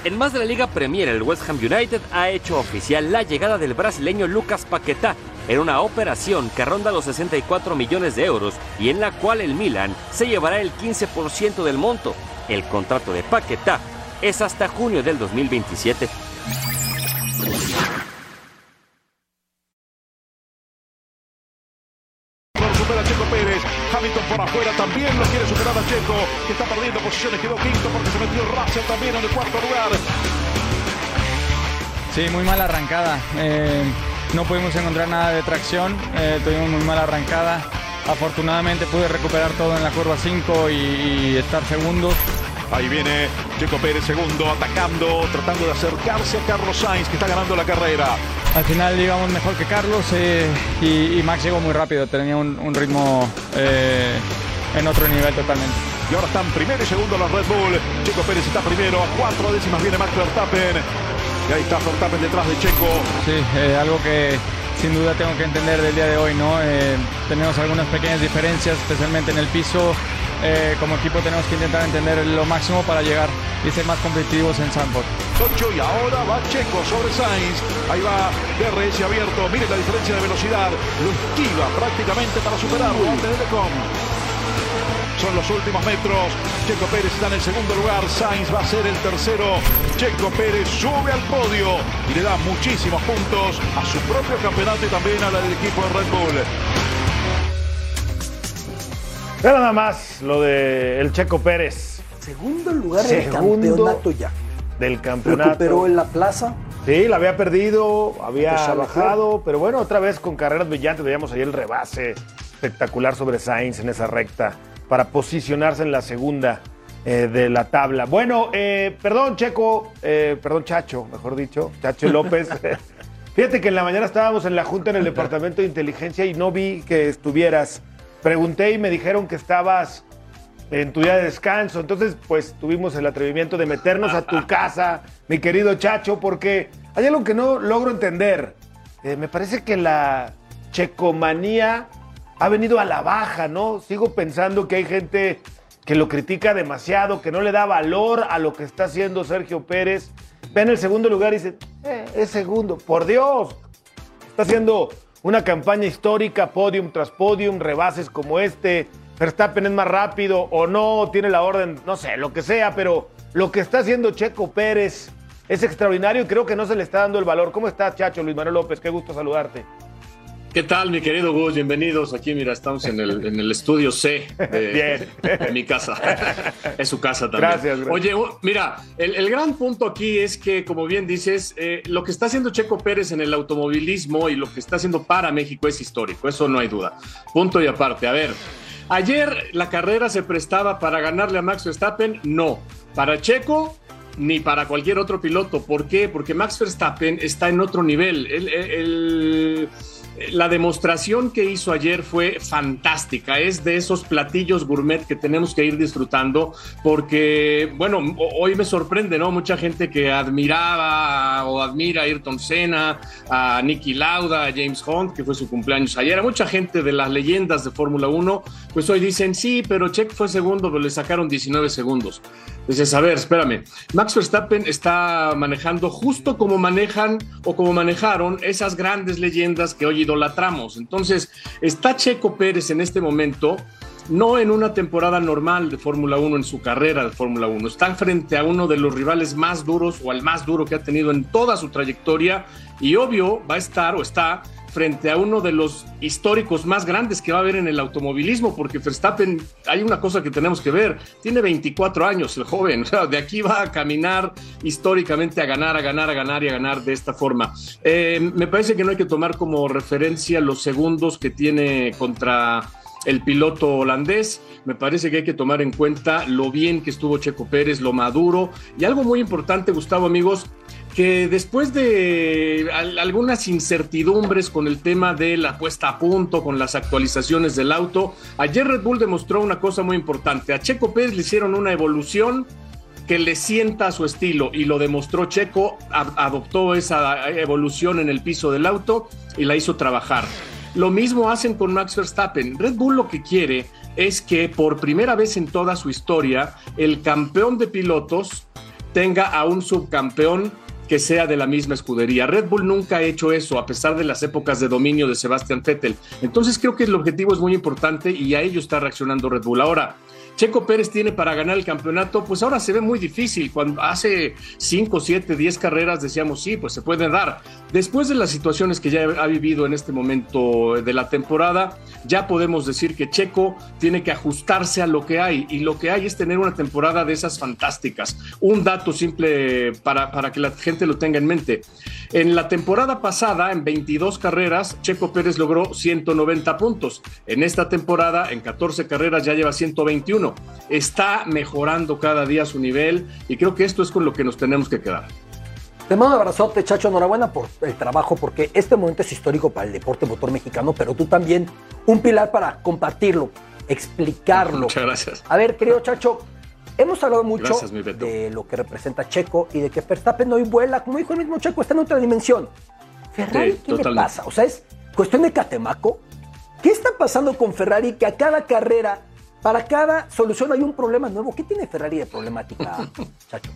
En más de la Liga Premier, el West Ham United ha hecho oficial la llegada del brasileño Lucas Paquetá en una operación que ronda los 64 millones de euros y en la cual el Milan se llevará el 15% del monto. El contrato de Paquetá es hasta junio del 2027. Afuera también lo quiere superar a Checo, que está perdiendo posiciones, quedó quinto porque se metió Russell también en el cuarto lugar. Sí, muy mala arrancada. Eh, no pudimos encontrar nada de tracción, eh, tuvimos muy mala arrancada. Afortunadamente pude recuperar todo en la curva 5 y, y estar segundo. Ahí viene Checo Pérez segundo, atacando, tratando de acercarse a Carlos Sainz, que está ganando la carrera. Al final llegamos mejor que Carlos eh, y, y Max llegó muy rápido, tenía un, un ritmo eh, en otro nivel totalmente. Y ahora están primero y segundo los Red Bull. Checo Pérez está primero, a cuatro décimas viene Max Verstappen. Y ahí está Verstappen detrás de Checo. Sí, eh, algo que sin duda tengo que entender del día de hoy, ¿no? Tenemos algunas pequeñas diferencias, especialmente en el piso. Como equipo tenemos que intentar entender lo máximo para llegar y ser más competitivos en Sanford. 8 y ahora va Checo sobre Sainz. Ahí va DRS abierto. Mire la diferencia de velocidad. Lo esquiva prácticamente para superarlo antes de Lecom. Son los últimos metros. Checo Pérez está en el segundo lugar. Sainz va a ser el tercero. Checo Pérez sube al podio y le da muchísimos puntos a su propio campeonato y también a la del equipo de Red Bull. Ve nada más lo de el Checo Pérez Segundo lugar en el Segundo. campeonato ya. Del campeonato. Recuperó en la plaza. Sí, la había perdido, había Pues bajado, pero bueno, otra vez con carreras brillantes. Veíamos ahí el rebase espectacular sobre Sainz en esa recta para posicionarse en la segunda eh, de la tabla. Bueno, eh, perdón, Checo, eh, perdón, Chacho, mejor dicho, Chacho López. Fíjate que en la mañana estábamos en la Junta en el Departamento de Inteligencia y no vi que estuvieras. Pregunté y me dijeron que estabas en tu día de descanso. Entonces, pues tuvimos el atrevimiento de meternos a tu casa, mi querido Chacho, porque hay algo que no logro entender. Eh, me parece que la checomanía ha venido a la baja, ¿no? Sigo pensando que hay gente que lo critica demasiado, que no le da valor a lo que está haciendo Sergio Pérez. Ven el segundo lugar y dice, eh, es segundo, por Dios. Está haciendo una campaña histórica, podium tras podium, rebases como este. Verstappen es más rápido o no, tiene la orden, no sé, lo que sea, pero lo que está haciendo Checo Pérez es extraordinario y creo que no se le está dando el valor. ¿Cómo estás, Chacho? Luis Manuel López, qué gusto saludarte. ¿Qué tal, mi querido Gus? Bienvenidos. Aquí, mira, estamos en el, en el estudio C de, Bien. de mi casa. es su casa también. Gracias, gracias. Oye, mira, el, el gran punto aquí es que, como bien dices, eh, lo que está haciendo Checo Pérez en el automovilismo y lo que está haciendo para México es histórico, eso no hay duda. Punto y aparte. A ver, ayer la carrera se prestaba para ganarle a Max Verstappen, no. Para Checo, ni para cualquier otro piloto. ¿Por qué? Porque Max Verstappen está en otro nivel. El- el- el- la demostración que hizo ayer fue fantástica. Es de esos platillos gourmet que tenemos que ir disfrutando porque, bueno, ho- hoy me sorprende, ¿no? Mucha gente que admiraba o admira a Ayrton Senna, a Nicky Lauda, a James Hunt, que fue su cumpleaños ayer. Mucha gente de las leyendas de Fórmula 1, pues hoy dicen, sí, pero Checo fue segundo, pero le sacaron 19 segundos. Dices, a ver, espérame. Max Verstappen está manejando justo como manejan o como manejaron esas grandes leyendas que hoy idolatramos. Entonces, está Checo Pérez en este momento no en una temporada normal de Fórmula 1 en su carrera de Fórmula 1. Está frente a uno de los rivales más duros o al más duro que ha tenido en toda su trayectoria y obvio va a estar o está frente a uno de los históricos más grandes que va a haber en el automovilismo, porque Verstappen, hay una cosa que tenemos que ver, tiene 24 años el joven, de aquí va a caminar históricamente a ganar, a ganar, a ganar y a ganar de esta forma. Eh, me parece que no hay que tomar como referencia los segundos que tiene contra el piloto holandés. Me parece que hay que tomar en cuenta lo bien que estuvo Checo Pérez, lo maduro y algo muy importante, Gustavo, amigos, que después de algunas incertidumbres con el tema de la puesta a punto, con las actualizaciones del auto, ayer Red Bull demostró una cosa muy importante. A Checo Pérez le hicieron una evolución que le sienta a su estilo y lo demostró Checo, adoptó esa evolución en el piso del auto y la hizo trabajar. Lo mismo hacen con Max Verstappen. Red Bull lo que quiere es que por primera vez en toda su historia el campeón de pilotos tenga a un subcampeón que sea de la misma escudería. Red Bull nunca ha hecho eso, a pesar de las épocas de dominio de Sebastian Vettel. Entonces creo que el objetivo es muy importante y a ello está reaccionando Red Bull. Ahora, Checo Pérez tiene para ganar el campeonato, pues ahora se ve muy difícil. Cuando hace 5, 7, 10 carreras decíamos, sí, pues se puede dar. Después de las situaciones que ya ha vivido en este momento de la temporada, ya podemos decir que Checo tiene que ajustarse a lo que hay y lo que hay es tener una temporada de esas fantásticas. Un dato simple para, para que la gente lo tenga en mente. En la temporada pasada, en 22 carreras, Checo Pérez logró 190 puntos. En esta temporada, en 14 carreras, ya lleva 121. Está mejorando cada día su nivel y creo que esto es con lo que nos tenemos que quedar. Te mando un abrazote, Chacho. Enhorabuena por el trabajo, porque este momento es histórico para el deporte motor mexicano, pero tú también un pilar para compartirlo, explicarlo. Muchas gracias. A ver, querido Chacho, hemos hablado mucho de lo que representa Checo y de que Verstappen hoy vuela, como dijo el mismo Checo, está en otra dimensión. Ferrari, Sí, ¿qué le pasa? O sea, es cuestión de catemaco. ¿Qué está pasando con Ferrari que a cada carrera, para cada solución hay un problema nuevo? ¿Qué tiene Ferrari de problemática, Chacho?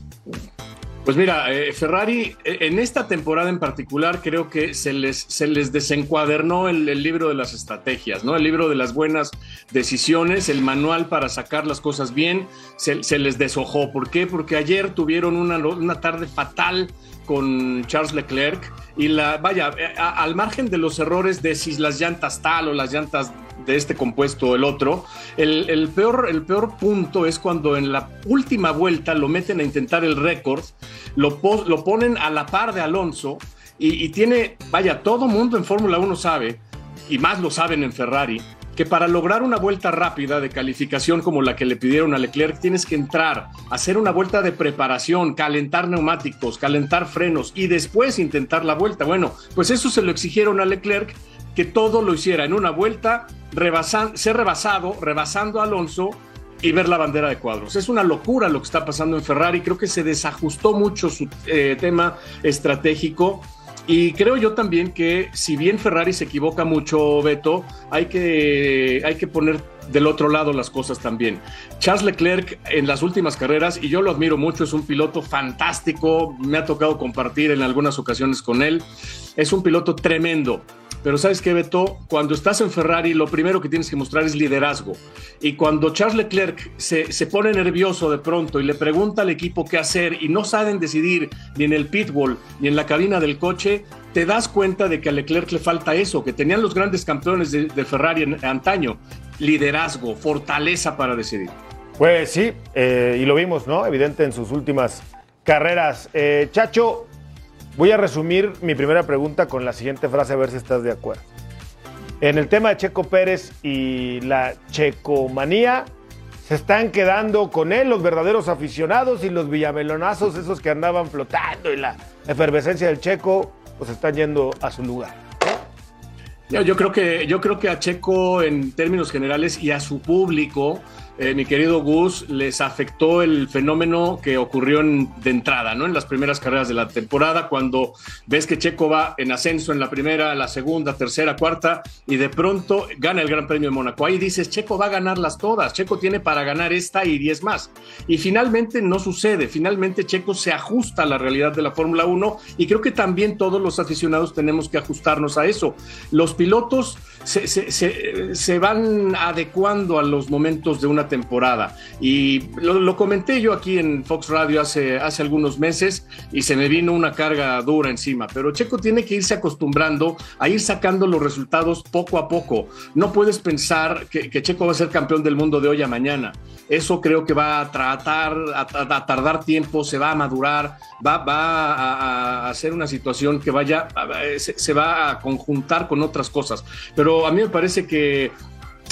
Pues mira, eh, Ferrari eh, en esta temporada en particular creo que se les, se les desencuadernó el, libro de las estrategias, ¿no? El libro de las buenas decisiones, el manual para sacar las cosas bien, se, les deshojó. ¿Por qué? Porque ayer tuvieron una, una tarde fatal con Charles Leclerc y la, vaya, eh, a- al margen de los errores de si las llantas tal o las llantas de este compuesto o el otro, el, peor, el peor punto es cuando en la última vuelta lo meten a intentar el récord, lo, lo ponen a la par de Alonso y, y tiene, vaya, todo mundo en Fórmula 1 sabe, y más lo saben en Ferrari, que para lograr una vuelta rápida de calificación como la que le pidieron a Leclerc, tienes que entrar, hacer una vuelta de preparación, calentar neumáticos, calentar frenos y después intentar la vuelta. Bueno, pues eso se lo exigieron a Leclerc, que todo lo hiciera en una vuelta, ser rebasado, rebasando a Alonso y ver la bandera de cuadros. Es una locura lo que está pasando en Ferrari. Creo que se desajustó mucho su eh, tema estratégico. Y creo yo también que si bien Ferrari se equivoca mucho, Beto, hay que, hay que poner del otro lado las cosas también. Charles Leclerc en las últimas carreras, y yo lo admiro mucho, es un piloto fantástico, me ha tocado compartir en algunas ocasiones con él, es un piloto tremendo. Pero sabes qué, Beto, cuando estás en Ferrari, lo primero que tienes que mostrar es liderazgo. Y cuando Charles Leclerc se, se pone nervioso de pronto y le pregunta al equipo qué hacer y no saben decidir ni en el pitbull ni en la cabina del coche, te das cuenta de que a Leclerc le falta eso, que tenían los grandes campeones de, Ferrari en, antaño, liderazgo, fortaleza para decidir. Pues sí, eh, y lo vimos, ¿no? Evidente en sus últimas carreras. Eh, Chacho, voy a resumir mi primera pregunta con la siguiente frase, a ver si estás de acuerdo. En el tema de Checo Pérez y la checomanía, se están quedando con él los verdaderos aficionados y los villamelonazos, esos que andaban flotando y la efervescencia del Checo, pues están yendo a su lugar. Yo, yo creo que, yo creo que a Checo en términos generales y a su público, eh, mi querido Gus, les afectó el fenómeno que ocurrió en- de entrada, ¿no? En las primeras carreras de la temporada, cuando ves que Checo va en ascenso en la primera, la segunda, tercera, cuarta, y de pronto gana el Gran Premio de Mónaco. Ahí dices, Checo va a ganarlas todas, Checo tiene para ganar esta y 10 más. Y finalmente no sucede, finalmente Checo se ajusta a la realidad de la Fórmula 1 y creo que también todos los aficionados tenemos que ajustarnos a eso. Los pilotos se, se- van adecuando a los momentos de una temporada. Y lo, comenté yo aquí en Fox Radio hace, hace algunos meses y se me vino una carga dura encima. Pero Checo tiene que irse acostumbrando a ir sacando los resultados poco a poco. No puedes pensar que, Checo va a ser campeón del mundo de hoy a mañana. Eso creo que va a tratar, a, tardar tiempo, se va a madurar, va, va a, a- a ser una situación que vaya, se, se va a conjuntar con otras cosas. Pero a mí me parece que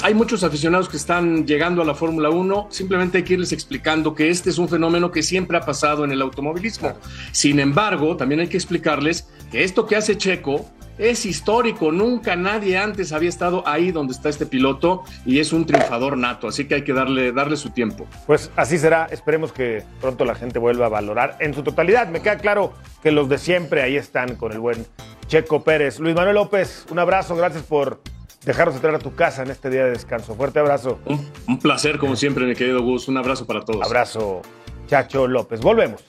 hay muchos aficionados que están llegando a la Fórmula 1, simplemente hay que irles explicando que este es un fenómeno que siempre ha pasado en el automovilismo. Sin embargo, también hay que explicarles que esto que hace Checo es histórico, nunca nadie antes había estado ahí donde está este piloto y es un triunfador nato, así que hay que darle, darle su tiempo. Pues así será. Esperemos que pronto la gente vuelva a valorar en su totalidad. Me queda claro que los de siempre ahí están con el buen Checo Pérez. Luis Manuel López, un abrazo. Gracias por dejarnos entrar a tu casa en este día de descanso. Fuerte abrazo. Un, un placer, como siempre, mi querido Gus. Un abrazo para todos. Abrazo, Chacho López. Volvemos.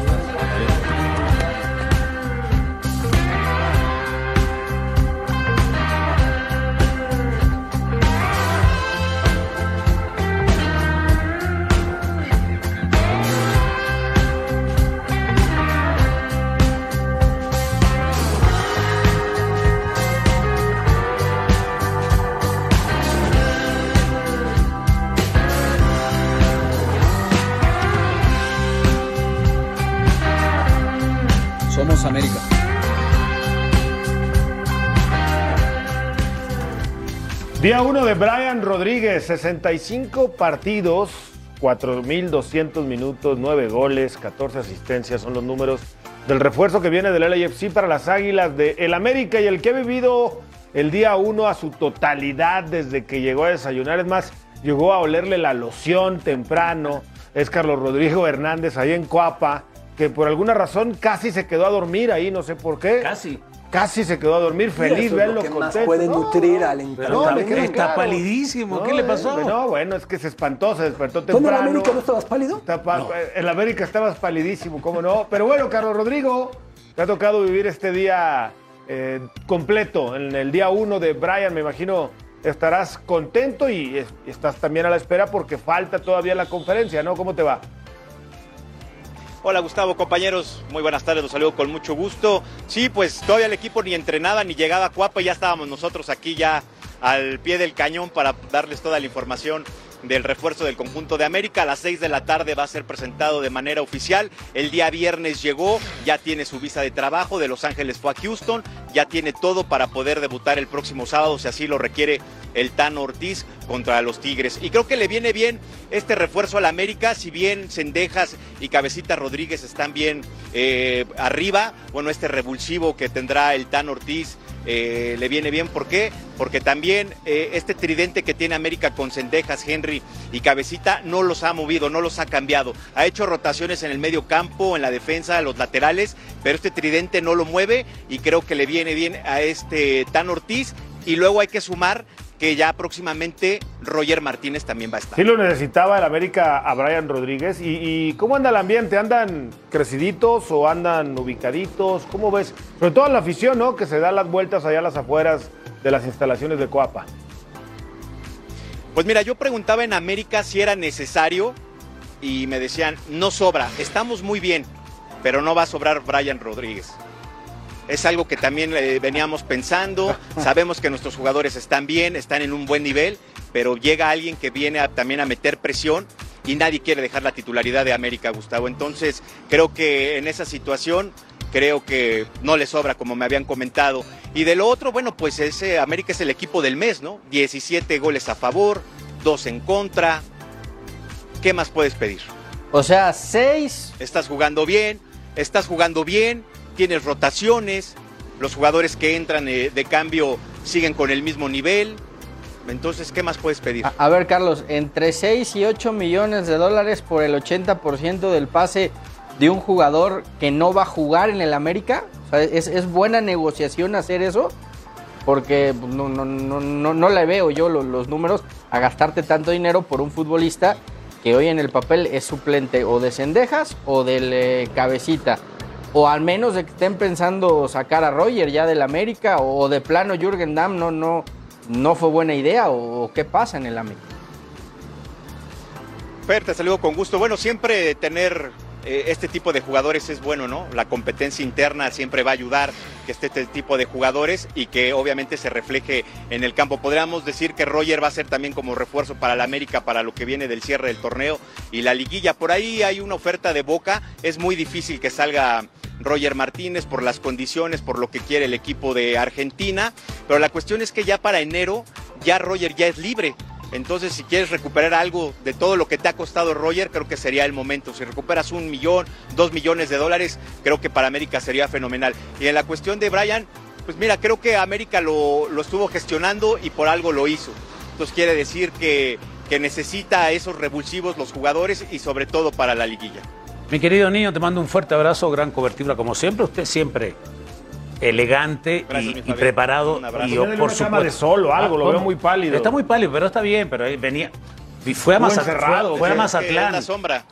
Obrigado. Día 1 de Brian Rodríguez, 65 partidos, 4.200 minutos, 9 goles, 14 asistencias, son los números del refuerzo que viene del LAFC para las Águilas de El América y el que ha vivido el día 1 a su totalidad desde que llegó a desayunar. Es más, llegó a olerle la loción temprano. Es Carlos Rodrigo Hernández ahí en Coapa, que por alguna razón casi se quedó a dormir ahí, no sé por qué. Casi. Casi se quedó a dormir, feliz, Eso es verlo lo que más puede No, nutrir al no, queda Está claro. palidísimo, ¿qué le pasó? eh, No, bueno, es que se espantó, se despertó ¿Dónde en temprano. América no estabas pálido? Está pa- En la América estabas palidísimo, ¿cómo no? Pero bueno, Carlos Rodrigo, te ha tocado vivir este día eh, completo, en el día uno de Brian, me imagino estarás contento y es- y estás también a la espera porque falta todavía la conferencia, ¿no? ¿Cómo te va? Hola Gustavo, compañeros, muy buenas tardes, los saludo con mucho gusto. Sí, pues todavía el equipo ni entrenaba ni llegaba a Cuapa, ya estábamos nosotros aquí ya al pie del cañón para darles toda la información del refuerzo del conjunto de América. A las 6 de la tarde va a ser presentado de manera oficial. El día viernes llegó, ya tiene su visa de trabajo, de Los Ángeles fue a Houston, ya tiene todo para poder debutar el próximo sábado, si así lo requiere el Tano Ortiz contra los Tigres. Y creo que le viene bien este refuerzo al América, si bien Cendejas y Cabecita Rodríguez están bien eh, arriba, bueno, este revulsivo que tendrá el Tano Ortiz eh, le viene bien. ¿Por qué? Porque también eh, este tridente que tiene América con Cendejas, Henry y Cabecita no los ha movido, no los ha cambiado. Ha hecho rotaciones en el medio campo, en la defensa, en los laterales, pero este tridente no lo mueve y creo que le viene bien a este Tan Ortiz. Y luego hay que sumar que ya próximamente Roger Martínez también va a estar. Sí lo necesitaba el América a Brian Rodríguez. ¿Y, y cómo anda el ambiente? ¿Andan creciditos o andan ubicaditos? ¿Cómo ves? Sobre todo la afición, ¿no? Que se da las vueltas allá a las afueras de las instalaciones de Coapa. Pues mira, yo preguntaba en América si era necesario y me decían, no sobra, estamos muy bien, pero no va a sobrar Brian Rodríguez. Es algo que también eh, veníamos pensando, sabemos que nuestros jugadores están bien, están en un buen nivel, pero llega alguien que viene a- también a meter presión y nadie quiere dejar la titularidad de América, Gustavo. Entonces, creo que en esa situación creo que no le sobra, como me habían comentado. Y de lo otro, bueno, pues ese América es el equipo del mes, ¿no? 17 goles a favor, 2 en contra. ¿Qué más puedes pedir? O sea, seis. Estás jugando bien, estás jugando bien, tienes rotaciones, los jugadores que entran eh, de cambio siguen con el mismo nivel. Entonces, ¿qué más puedes pedir? A, ver, Carlos, entre 6 y 8 millones de dólares por el 80% del pase de un jugador que no va a jugar en el América. O sea, ¿es, es buena negociación hacer eso? Porque pues, no, no, no, no, no le veo yo lo- los números a gastarte tanto dinero por un futbolista que hoy en el papel es suplente o de Cendejas o del eh, Cabecita. O al menos de que estén pensando sacar a Roger ya del América o de plano Jürgen Damm no, no, no fue buena idea o, qué pasa en el América. Fer, te saludo con gusto. Bueno, siempre tener eh, este tipo de jugadores es bueno, ¿no? La competencia interna siempre va a ayudar que esté este tipo de jugadores y que obviamente se refleje en el campo. Podríamos decir que Roger va a ser también como refuerzo para la América para lo que viene del cierre del torneo y la liguilla. Por ahí hay una oferta de Boca. Es muy difícil que salga Roger Martínez por las condiciones, por lo que quiere el equipo de Argentina. Pero la cuestión es que ya para enero ya Roger ya es libre. Entonces, si quieres recuperar algo de todo lo que te ha costado Roger, creo que sería el momento. Si recuperas un millón, dos millones de dólares, creo que para América sería fenomenal. Y en la cuestión de Brian, pues mira, creo que América lo, estuvo gestionando y por algo lo hizo. Entonces quiere decir que, que necesita esos revulsivos los jugadores y sobre todo para la liguilla. Mi querido niño, te mando un fuerte abrazo, gran cobertura como siempre. Usted siempre elegante y, preparado. Y por supuesto. de solo algo, lo veo muy pálido. Está muy pálido, pero está bien, pero venía. Fue a, Mazatlán, fue, a Mazatlán.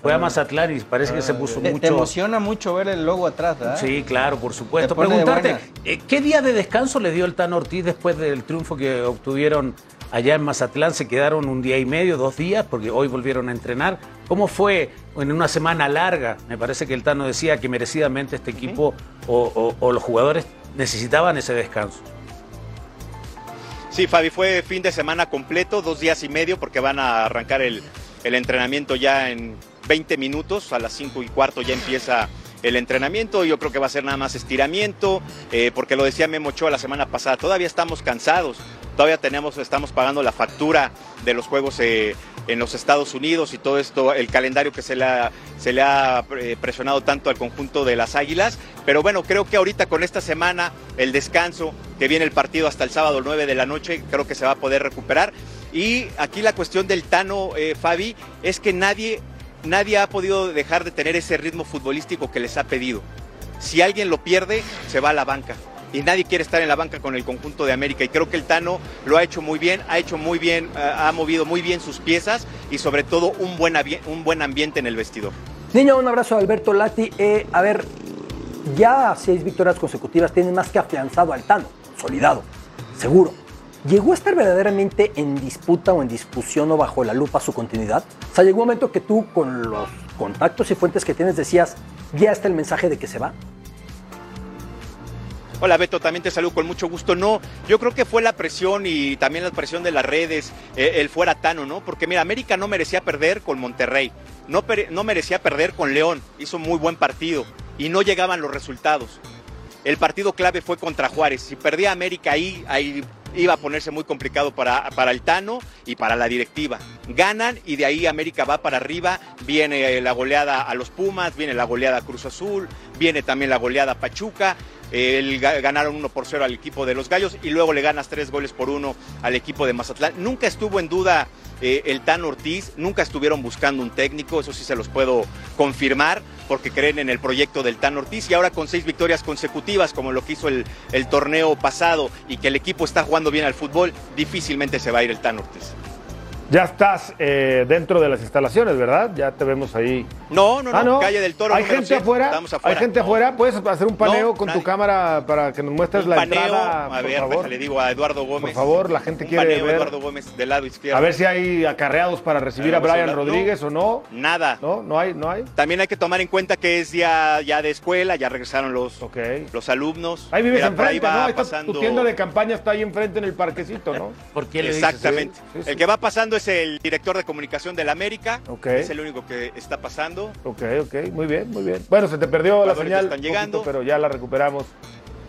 Fue a Mazatlán y parece que se puso mucho. Te emociona mucho ver el logo atrás, ¿verdad? Sí, claro, por supuesto. Preguntarte, eh, ¿qué día de descanso le dio el Tan Ortiz después del triunfo que obtuvieron allá en Mazatlán? Se quedaron un día y medio, dos días, porque hoy volvieron a entrenar. ¿Cómo fue en una semana larga? Me parece que el Tano decía que merecidamente este equipo o los jugadores necesitaban ese descanso. Sí, Fabi, fue fin de semana completo, dos días y medio, porque van a arrancar el, entrenamiento ya en 20 minutos, a las 5 y cuarto ya empieza el entrenamiento. Yo creo que va a ser nada más estiramiento, eh, porque lo decía Memo Ochoa la semana pasada, todavía estamos cansados, todavía tenemos, estamos pagando la factura de los juegos eh, en los Estados Unidos y todo esto, el calendario que se le ha, eh, presionado tanto al conjunto de las Águilas. Pero bueno, creo que ahorita con esta semana, el descanso, que viene el partido hasta el sábado 9 de la noche, creo que se va a poder recuperar. Y aquí la cuestión del Tano, eh, Fabi, es que nadie, nadie ha podido dejar de tener ese ritmo futbolístico que les ha pedido. Si alguien lo pierde, se va a la banca y nadie quiere estar en la banca con el conjunto de América. Y creo que el Tano lo ha hecho muy bien, ha hecho muy bien, eh, ha movido muy bien sus piezas y sobre todo un buen, ambiente en el vestidor. Niño, un abrazo a Alberto Lati. Eh, a ver, ya seis victorias consecutivas tienen más que afianzado al Tano, consolidado, seguro. ¿Llegó a estar verdaderamente en disputa o en discusión o bajo la lupa su continuidad? O sea, llegó un momento que tú, con los contactos y fuentes que tienes, decías, ya está el mensaje de que se va. Hola Beto, también te saludo con mucho gusto. No, yo creo que fue la presión y también la presión de las redes, eh, el fuera Tano, ¿no? Porque mira, América no merecía perder con Monterrey, no, no merecía perder con León, hizo muy buen partido y no llegaban los resultados. El partido clave fue contra Juárez. Si perdía América ahí, ahí iba a ponerse muy complicado para, para el Tano y para la directiva. Ganan y de ahí América va para arriba, viene la goleada a los Pumas, viene la goleada a Cruz Azul, viene también la goleada a Pachuca el, ganaron 1 por 0 al equipo de los Gallos y luego le ganas 3 goles por 1 al equipo de Mazatlán. Nunca estuvo en duda eh, el Tan Ortiz, nunca estuvieron buscando un técnico, eso sí se los puedo confirmar porque creen en el proyecto del Tan Ortiz y ahora con seis victorias consecutivas como lo que hizo el, el torneo pasado y que el equipo está jugando bien al fútbol, difícilmente se va a ir el Tan Ortiz. Ya estás eh, dentro de las instalaciones, ¿verdad? Ya te vemos ahí. No, no, no, ah, calle del Toro. ¿Hay gente afuera? Hay gente afuera. ¿Puedes hacer un paneo con tu cámara para que nos muestres la paneo, entrada? A ver, por favor? le digo a Eduardo Gómez. Por favor, la gente quiere paneo, ver. Eduardo Gómez del lado izquierdo. A ver si hay acarreados para recibir a, Brian Rodríguez o no. Nada. No, no hay, no hay. También hay que tomar en cuenta que es día ya de escuela, ya regresaron los, los alumnos. Ahí vives enfrente, ¿no? Pasando... Tu tienda de campaña está ahí enfrente en el parquecito, ¿no? ¿Por qué le Exactamente. El que va pasando es el director de comunicación del América. Es el único que está pasando. Ok, ok, muy bien, muy bien. Bueno, se te perdió la señal. Están llegando. pero ya la recuperamos.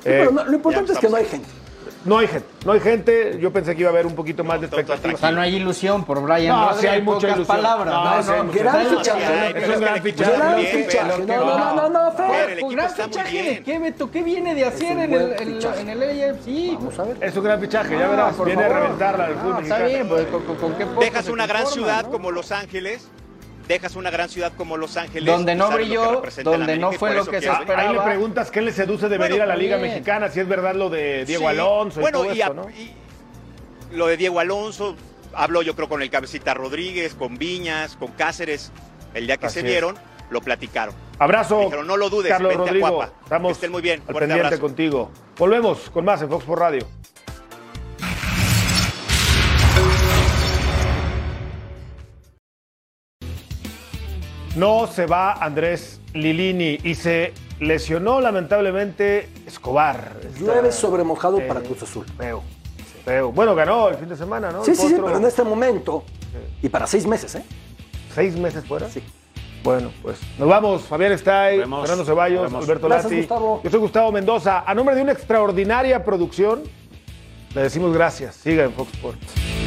pero lo importante es que no hay gente. No hay gente, no hay gente. Yo pensé que iba a haber un poquito más de expectativa. O sea, no hay ilusión por Brian. No, sí hay mucha ilusión. palabras. No, no, gran fichaje. Es un gran fichaje. Gran fichaje. No, no, no, no, Fer. gran fichaje de qué, Beto? ¿Qué viene de hacer en el, en el AFC? Vamos a ver. Es un gran fichaje, ya verás. Viene a reventarla al fútbol Está bien, pues, ¿con qué Dejas una gran ciudad como Los Ángeles dejas una gran ciudad como Los Ángeles. Donde no brilló, donde no fue lo que se esperaba. Ahí le preguntas qué le seduce de venir a la Liga Mexicana, si es verdad lo de Diego Alonso y todo eso, ¿no? lo de Diego Alonso, habló yo creo con el cabecita Rodríguez, con Viñas, con Cáceres, el día que Así se es. vieron, lo platicaron. Abrazo. Dijeron, no lo dudes, Carlos vente a Rodrigo. Cuapa. Estamos Que estén muy bien. al pendiente abrazo. contigo. Volvemos con más en Fox por Radio. No se va Andrés Lilini y se lesionó lamentablemente Escobar. Llueve sobre mojado eh, para Cruz Azul. Feo, feo. Bueno, ganó el fin de semana, ¿no? Sí, El sí, sí, pero en este momento y para seis meses, ¿eh? ¿Seis meses fuera? Sí. Bueno, pues nos vamos. Fabián Stay, Nos vemos. Fernando Ceballos. Alberto Gracias, Lati. Gustavo. Yo soy Gustavo Mendoza. A nombre de una extraordinaria producción, le decimos gracias. Siga en Fox Sports.